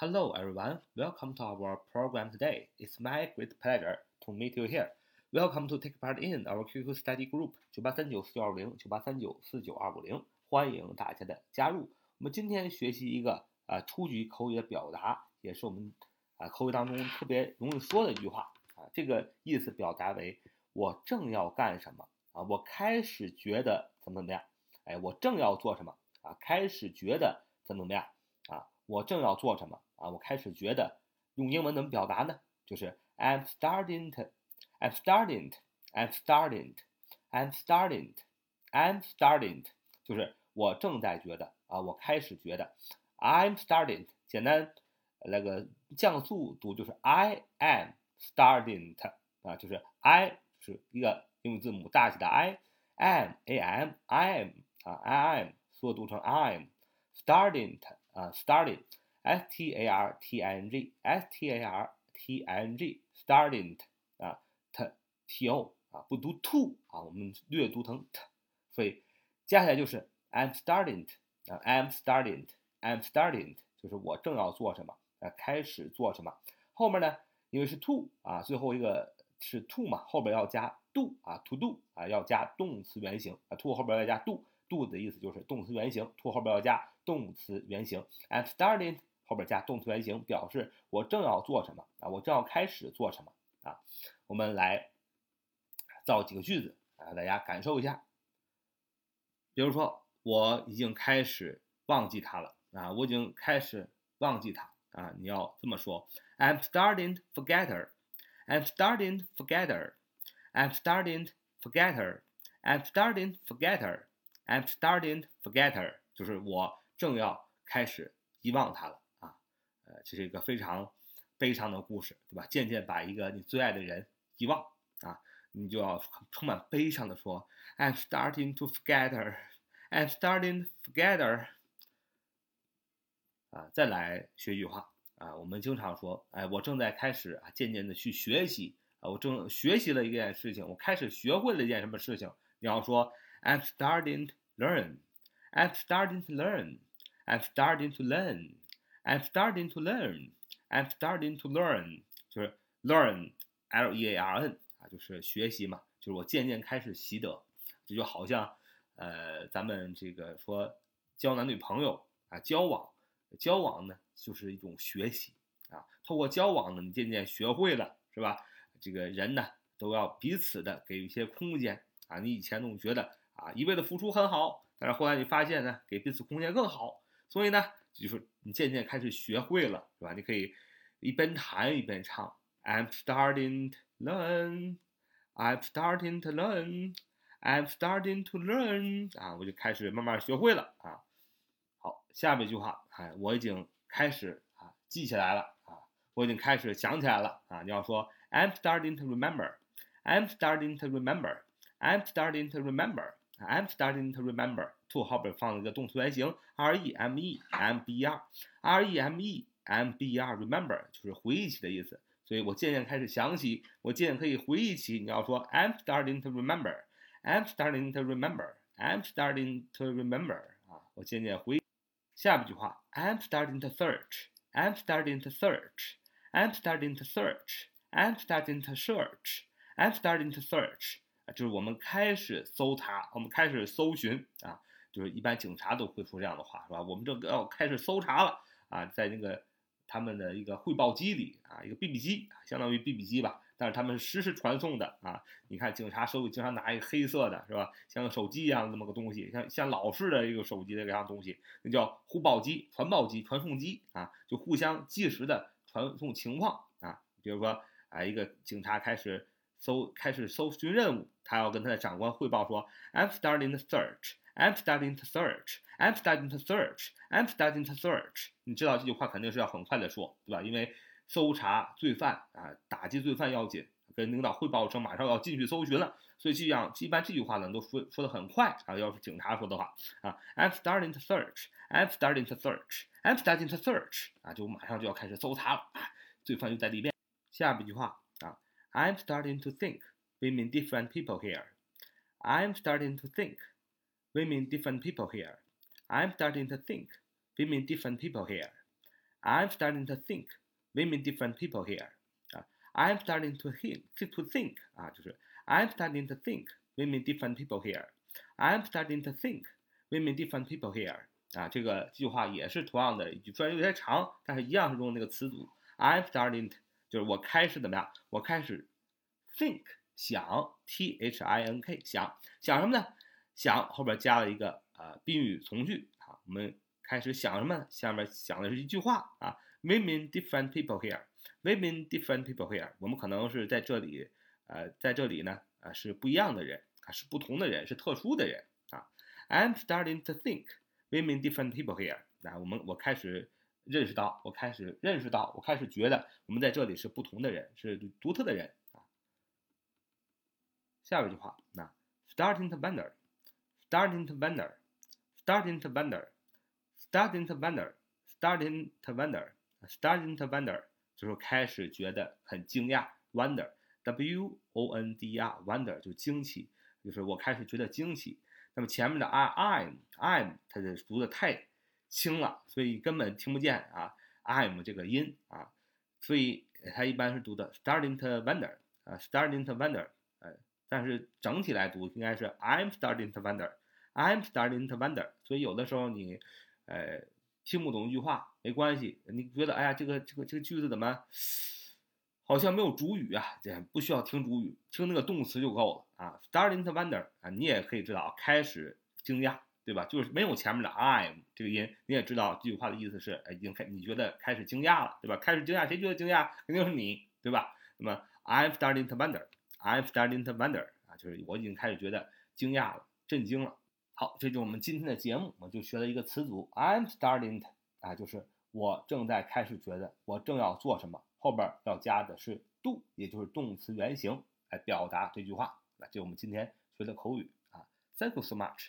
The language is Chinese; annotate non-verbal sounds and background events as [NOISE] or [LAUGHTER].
Hello, everyone. Welcome to our program today. It's my great pleasure to meet you here. Welcome to take part in our QQ study group 九八三九四九二五零九八三九四九二五零，欢迎大家的加入。我们今天学习一个啊初级口语的表达，也是我们啊口语当中特别容易说的一句话啊。这个意思表达为我正要干什么啊？我开始觉得怎么怎么样？哎，我正要做什么啊？开始觉得怎么怎么样啊？我正要做什么啊？我开始觉得用英文怎么表达呢？就是 I'm starting to, I'm starting, I'm starting, I'm starting, I'm starting，就是我正在觉得啊，我开始觉得 I'm starting，简单那个降速读就是 I am starting 啊，就是 I 是一个英语字母大写的 I，am a m I am 啊 I am 缩读成 I'm starting。啊，starting，s t a r t i n g，s t a r t i n g，starting 啊，t t o 啊，不读 to 啊，我们略读成 t，所以接下来就是 I'm starting 啊，I'm starting，I'm starting 就是我正要做什么啊，开始做什么。后面呢，因为是 to 啊，最后一个是 to 嘛，后边要加 do 啊，to do 啊，要加动词原形啊，to 后边要加 do，do 的意思就是动词原形，to 后边要加。动词原形，I'm starting 后边加动词原形，表示我正要做什么啊？我正要开始做什么啊？我们来造几个句子啊，大家感受一下。比如说，我已经开始忘记他了啊，我已经开始忘记他啊。你要这么说：I'm starting forget her. I'm starting forget her. I'm starting forget her. I'm starting forget her. I'm starting forget her. 就是我。正要开始遗忘他了啊，呃，这是一个非常悲伤的故事，对吧？渐渐把一个你最爱的人遗忘啊，你就要充满悲伤的说：“I'm starting to forget her. [LAUGHS] I'm starting to forget her.” 啊，再来学一句话啊，我们经常说：“哎，我正在开始啊，渐渐的去学习啊，我正学习了一件事情，我开始学会了一件什么事情？”你要说：“I'm starting to learn. I'm starting to learn.” I'm starting to learn. I'm starting to learn. I'm starting to learn. 就是 learn, l e a r n 啊，就是学习嘛，就是我渐渐开始习得。这就好像，呃，咱们这个说交男女朋友啊，交往，交往呢就是一种学习啊。透过交往呢，你渐渐学会了，是吧？这个人呢都要彼此的给一些空间啊。你以前总觉得啊，一味的付出很好，但是后来你发现呢，给彼此空间更好。所以呢，就是你渐渐开始学会了，是吧？你可以一边弹一边唱。I'm starting to learn, I'm starting to learn, I'm starting to learn。啊，我就开始慢慢学会了啊。好，下面一句话，哎，我已经开始啊记起来了啊，我已经开始想起来了啊。你要说 I'm starting to remember, I'm starting to remember, I'm starting to remember。I'm starting to remember to 后边放了一个动词原形 r e m e m b r r e m e m b r remember 就是回忆起的意思，所以我渐渐开始想起，我渐渐可以回忆起。你要说 I'm starting to remember, I'm starting to remember, I'm starting to remember 啊，我渐渐回。下一句话 I'm starting to search, I'm starting to search, I'm starting to search, I'm starting to search, I'm starting to search。 就是我们开始搜查，我们开始搜寻啊，就是一般警察都会说这样的话，是吧？我们这个要开始搜查了啊，在那个他们的一个汇报机里啊，一个 BB 机，相当于 BB 机吧，但是他们实时传送的啊。你看警察手里经常拿一个黑色的，是吧？像个手机一样的那么个东西，像像老式的一个手机的这样东西，那叫互报机、传报机、传送机啊，就互相即时的传送情况啊。比如说啊，一个警察开始。搜开始搜寻任务，他要跟他的长官汇报说：“I'm starting to search. I'm starting to search. I'm starting to search. I'm starting to search.” 你知道这句话肯定是要很快的说，对吧？因为搜查罪犯啊，打击罪犯要紧，跟领导汇报说马上要进去搜寻了，所以这样一般这句话呢都说说的很快啊。要是警察说的话啊，I'm starting to search. I'm starting to search. I'm starting to search. 啊，就马上就要开始搜查了，罪犯就在里面。下面一句话。I'm starting to think we mean different people here. I'm starting to think we mean different people here. I'm starting to think we mean different people here. I'm starting to think we meet different people here 啊，I'm starting to think to think 啊，就是 I'm starting to think we meet different people here。I'm starting to think we meet different people here 啊，这个句话也是同样的一句，虽然有点长，但是一样是用那个词组。I'm starting to 就是我开始怎么样？我开始 think 想 t h i n k 想想什么呢？想后边加了一个呃宾语从句啊，我们开始想什么？下面想的是一句话啊，We mean different people here. We mean different people here. 我们可能是在这里，呃，在这里呢，啊是不一样的人啊，是不同的人，是特殊的人啊。I'm starting to think we mean different people here. 那我们我开始。认识到，我开始认识到，我开始觉得我们在这里是不同的人，是独特的人啊。下一句话，那 starting to wonder，starting to wonder，starting to wonder，starting to wonder，starting to wonder，starting wonder，就是开始觉得很惊讶，wonder，w o n d r，wonder 就惊奇，就是我开始觉得惊奇。那么前面的 I I'm I'm 它的读的太。轻了，所以根本听不见啊，I'm 这个音啊，所以它一般是读的 starting to wonder 啊，starting to wonder，呃，但是整体来读应该是 I'm starting to wonder，I'm starting to wonder。所以有的时候你呃听不懂一句话没关系，你觉得哎呀这个这个这个句子怎么好像没有主语啊？这不需要听主语，听那个动词就够了啊，starting to wonder 啊，你也可以知道开始惊讶。对吧？就是没有前面的 I'm 这个音，你也知道这句话的意思是，哎，已经开，你觉得开始惊讶了，对吧？开始惊讶，谁觉得惊讶？肯定是你，对吧？那么 I'm starting to wonder，I'm starting to wonder 啊，就是我已经开始觉得惊讶了，震惊了。好，这就是我们今天的节目，我们就学了一个词组，I'm starting to 啊，就是我正在开始觉得，我正要做什么，后边要加的是 do，也就是动词原形来表达这句话。那就我们今天学的口语啊，Thank you so much。